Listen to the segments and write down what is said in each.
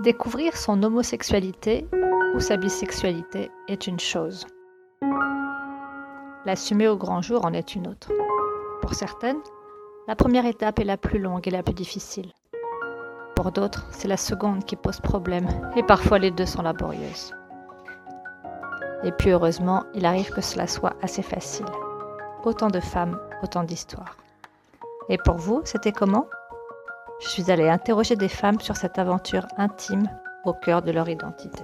Découvrir son homosexualité ou sa bisexualité est une chose. L'assumer au grand jour en est une autre. Pour certaines, la première étape est la plus longue et la plus difficile. Pour d'autres, c'est la seconde qui pose problème et parfois les deux sont laborieuses. Et puis heureusement, il arrive que cela soit assez facile. Autant de femmes, autant d'histoires. Et pour vous, c'était comment? Je suis allée interroger des femmes sur cette aventure intime au cœur de leur identité.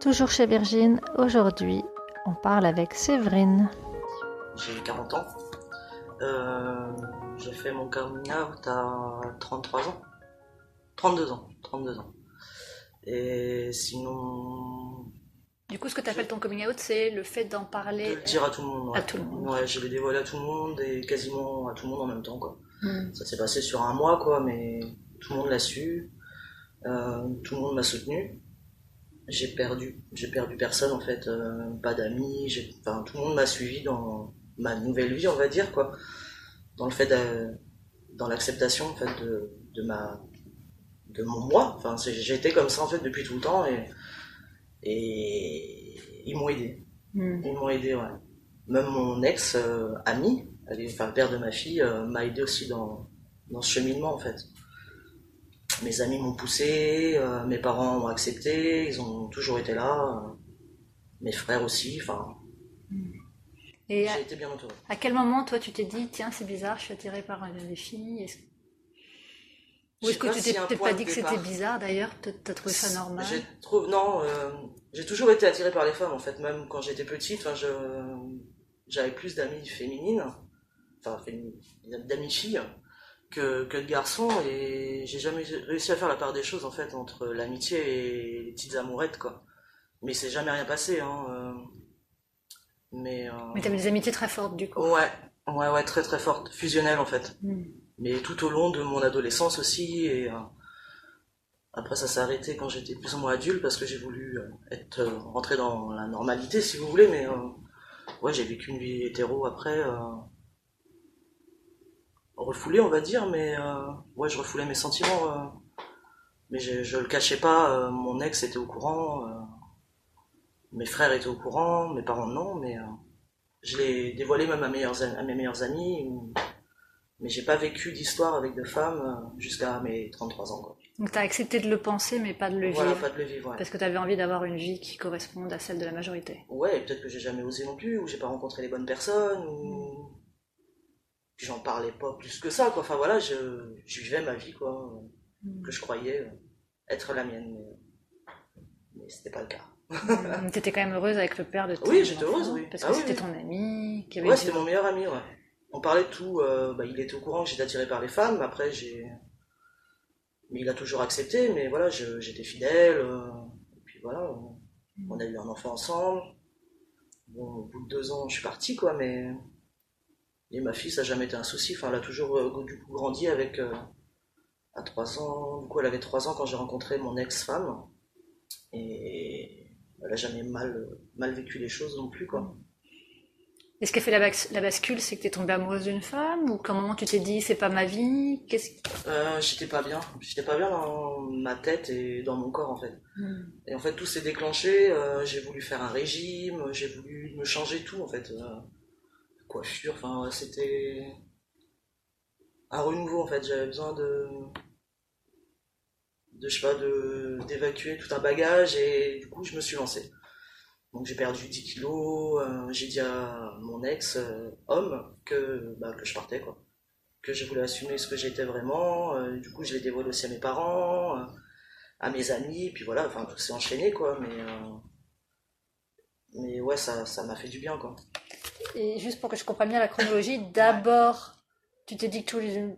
Toujours chez Virgin, aujourd'hui, on parle avec Séverine. J'ai 40 ans. Euh, j'ai fait mon coming out à 33 ans. 32 ans. 32 ans. Et sinon. Du coup, ce que tu appelles ton coming out, c'est le fait d'en parler. De le dire à tout le monde. Ouais. À tout le monde. Ouais, je l'ai dévoilé à tout le monde et quasiment à tout le monde en même temps, quoi. Hmm. Ça s'est passé sur un mois, quoi, mais tout le monde l'a su. Euh, tout le monde m'a soutenu. J'ai perdu, j'ai perdu personne en fait, euh, pas d'amis. j'ai- Enfin, tout le monde m'a suivi dans ma nouvelle vie, on va dire quoi, dans le fait, de- dans l'acceptation en fait de, de ma, de mon moi. Enfin, j'étais comme ça en fait depuis tout le temps et et ils m'ont aidé. Hmm. Ils m'ont aidé, ouais. Même mon ex euh, est- enfin le père de ma fille, euh, m'a aidé aussi dans, dans ce cheminement en fait. Mes amis m'ont poussé, euh, mes parents m'ont accepté, ils ont toujours été là, euh, mes frères aussi, enfin, Et à, j'ai été bien entouré. à quel moment, toi, tu t'es dit, tiens, c'est bizarre, je suis attirée par les filles Est-ce- Ou est-ce que tu t'es point pas dit que c'était bizarre d'ailleurs Peut-être t'as trouvé ça normal non, euh, j'ai toujours été attiré par les femmes en fait, même quand j'étais petite, enfin, je, j'avais plus d'amis féminines, enfin d'amis filles que, que de garçons et j'ai jamais réussi à faire la part des choses en fait entre l'amitié et les petites amourettes quoi. Mais c'est jamais rien passé hein. euh, mais, euh, Mais t'avais des amitiés très fortes du coup. ouais, ouais, ouais, très très forte, fusionnelle en fait Hmm. mais tout au long de mon adolescence aussi et euh, après ça s'est arrêté quand j'étais plus ou moins adulte parce que j'ai voulu euh, être rentré dans la normalité si vous voulez mais ouais j'ai vécu une vie hétéro après euh, refoulée on va dire mais euh, ouais je refoulais mes sentiments euh, mais je, je le cachais pas mon ex était au courant mes frères étaient au courant mes parents non mais je l'ai dévoilé même à, mes meilleurs amis mais j'ai pas vécu d'histoire avec de femmes jusqu'à mes 33 ans. Donc t'as accepté de le penser, mais pas de le Voilà, vivre. pas de le vivre. Ouais, Parce que t'avais envie d'avoir une vie qui corresponde à celle de la majorité. ouais peut-être que j'ai jamais osé non plus, ou j'ai pas rencontré les bonnes personnes, ou. Puis j'en parlais pas plus que ça, quoi. Enfin voilà, je, je vivais ma vie, quoi, Hmm. que je croyais euh, être la mienne, mais, mais c'était pas le cas. Hmm. T'étais quand même heureuse avec le père de ton Oui, j'étais heureuse, oui. Parce Ah que c'était oui. ton ami qui avait Ouais, c'était mon meilleur ami, ouais. On parlait de tout, euh, bah, il était au courant que j'étais attiré par les femmes, après j'ai. Mais il a toujours accepté, mais voilà, j'étais fidèle, euh, et puis voilà, on, a eu un enfant ensemble. Bon, au bout de deux ans, je suis parti, quoi, mais. Et ma fille, ça n'a jamais été un souci, enfin, elle a toujours euh, du coup grandi avec. euh, à trois ans, du coup, elle avait trois ans quand j'ai rencontré mon ex-femme, et elle a jamais mal, mal vécu les choses non plus, quoi. Et ce qui a fait la, bas- la bascule, c'est que t'es tombée amoureuse d'une femme Ou qu'à un moment tu t'es dit, c'est pas ma vie Qu'est-ce Euh, j'étais pas bien. J'étais pas bien dans ma tête et dans mon corps en fait. Hmm. Et en fait tout s'est déclenché. euh, j'ai voulu faire un régime, j'ai voulu me changer tout en fait. Euh, coiffure, enfin c'était un renouveau en fait. J'avais besoin de, de je sais pas, de d'évacuer tout un bagage et du coup je me suis lancé. Donc j'ai perdu 10 kilos. euh, j'ai dit à mon ex euh, homme que bah, que je partais quoi que je voulais assumer ce que j'étais vraiment. euh, du coup, je l'ai dévoilé aussi à mes parents, à mes amis, puis voilà, enfin, tout s'est enchaîné, quoi. Mais, mais ouais, ça ça m'a fait du bien, quoi. Et juste pour que je comprenne bien la chronologie, d'abord, tu t'es dit que tu voulais,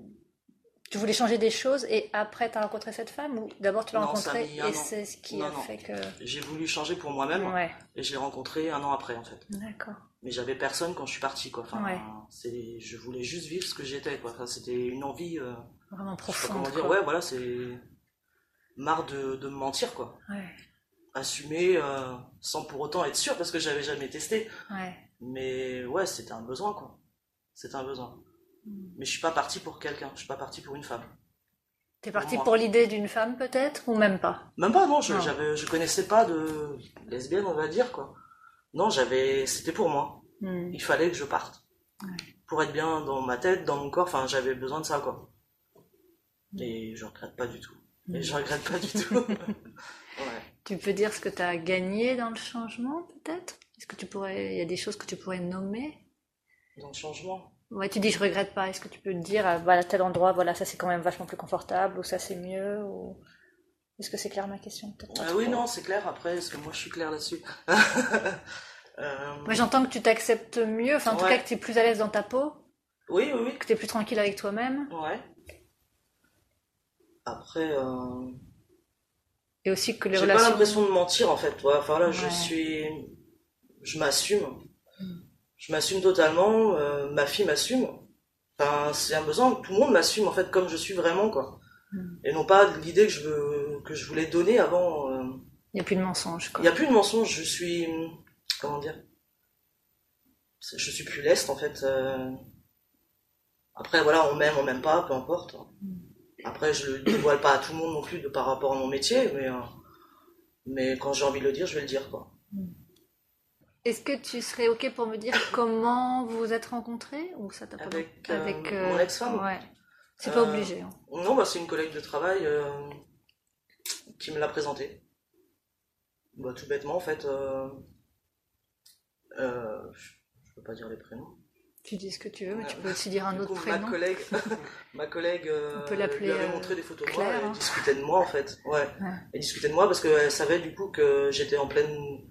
tu voulais changer des choses et après tu as rencontré cette femme ou d'abord tu l'as rencontrée et c'est ce qui Non, a non. fait que... J'ai voulu changer pour moi-même, Ouais, et je l'ai rencontré un an après, en fait. d'accord. Mais j'avais personne quand je suis parti, quoi. Enfin, Ouais. c'est, je voulais juste vivre ce que j'étais, quoi. Enfin, c'était une envie, euh, Vraiment profonde. comment dire, quoi. ouais, voilà, c'est marre de, de me mentir, quoi. Ouais, Assumer euh, sans pour autant être sûr, parce que j'avais jamais testé. Mais ouais, c'était un besoin, quoi. C'était un besoin. Hmm. Mais je suis pas parti pour quelqu'un, je suis pas parti pour une femme. T'es parti pour, l'idée d'une femme peut-être ou même pas? Même pas, non. Je, J'avais, je connaissais pas de lesbienne, on va dire quoi. Non, j'avais, c'était pour moi. Hmm. Il fallait que je parte pour être bien dans ma tête, dans mon corps. Enfin, j'avais besoin de ça quoi. Et je regrette pas du tout. Et je regrette pas du tout. Tu peux dire ce que tu as gagné dans le changement peut-être? Est-ce que tu pourrais, il y a des choses que tu pourrais nommer? Dans le changement? Ouais, tu dis je regrette pas. Est-ce que tu peux te dire, à voilà, tel endroit, voilà, ça c'est quand même vachement plus confortable, ou ça c'est mieux, ou est-ce que c'est clair ma question euh, Oui, non, c'est clair. Après, est-ce que moi je suis clair là-dessus euh... Moi, j'entends que tu t'acceptes mieux. Enfin, en tout cas, que tu es plus à l'aise dans ta peau. Oui, oui, oui. Que tu es plus tranquille avec toi-même. Ouais. Après. Euh... Et aussi que les relations. J'ai pas l'impression de mentir en fait. Enfin là, je suis, je m'assume je m'assume totalement, euh, ma fille m'assume. Enfin, c'est un besoin, tout le monde m'assume en fait comme je suis vraiment quoi. Hmm. Et non pas l'idée que je veux, que je voulais donner avant. Euh, il n'y a plus de mensonge Il n'y a plus de mensonge, je suis comment dire Je suis plus leste en fait. Euh. Après voilà, on m'aime, on m'aime pas, peu importe. Hmm. Après je le dévoile pas à tout le monde non plus de par rapport à mon métier, mais mais quand j'ai envie de le dire, je vais le dire quoi. Est-ce que tu serais OK pour me dire comment vous vous êtes rencontrés ou ça t'a Avec, euh, Avec euh, mon ex-femme Ouais. C'est pas euh, obligé. Hein. Non, bah, c'est une collègue de travail qui me l'a présenté. Bah, tout bêtement, en fait. je peux pas dire les prénoms. Tu dis ce que tu veux, mais tu peux aussi dire un autre prénom. Ma collègue, ma collègue On peut lui avait montré des photos de moi et hein. discutait de moi en fait. Ouais. Elle discutait de moi parce qu'elle savait du coup que j'étais en pleine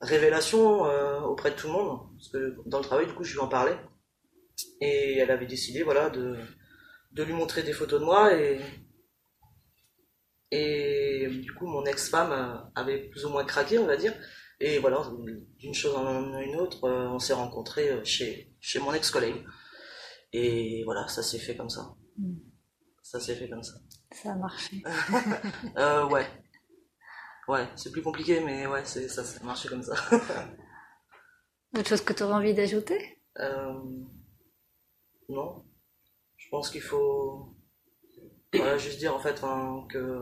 révélation euh, auprès de tout le monde, parce que dans le travail, du coup, je lui en parlais. Et elle avait décidé, voilà, de, de lui montrer des photos de moi, et, et du coup, mon ex-femme avait plus ou moins craqué, on va dire. Et voilà, d'une chose en une autre, euh, on s'est rencontrés euh, chez, chez mon ex-collègue. Et voilà, ça s'est fait comme ça. Hmm. Ça s'est fait comme ça. Ça a marché. euh, ouais. Ouais, c'est plus compliqué, mais ouais, c'est ça, ça marché comme ça. Autre chose que tu aurais envie d'ajouter? Euh, Non. Je pense qu'il faut. Voilà, juste dire en fait que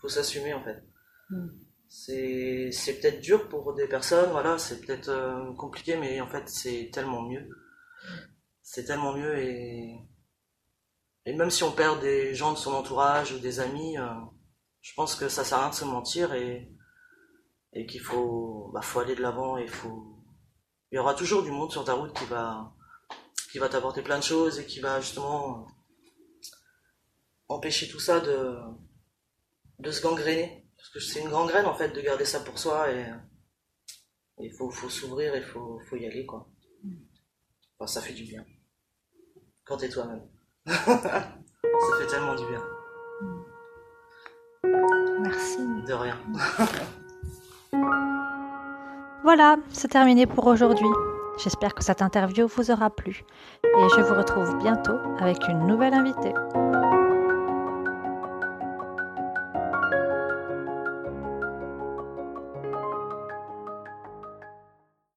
faut s'assumer en fait. Hmm. C'est, c'est peut-être dur pour des personnes, voilà, c'est peut-être euh, compliqué, mais en fait c'est tellement mieux. C'est tellement mieux et. Et même si on perd des gens de son entourage ou des amis, euh, je pense que ça sert à rien de se mentir et, qu'il faut, bah, faut aller de l'avant et faut. Il y aura toujours du monde sur ta route qui va, qui va t'apporter plein de choses et qui va justement empêcher tout ça de, se gangréner. Parce que c'est une gangrène en fait de garder ça pour soi et il faut, s'ouvrir et il faut, y aller quoi. Ça fait du bien. Quand t'es toi-même. ça fait tellement du bien. Merci. De rien. voilà, c'est terminé pour aujourd'hui. J'espère que cette interview vous aura plu et je vous retrouve bientôt avec une nouvelle invitée.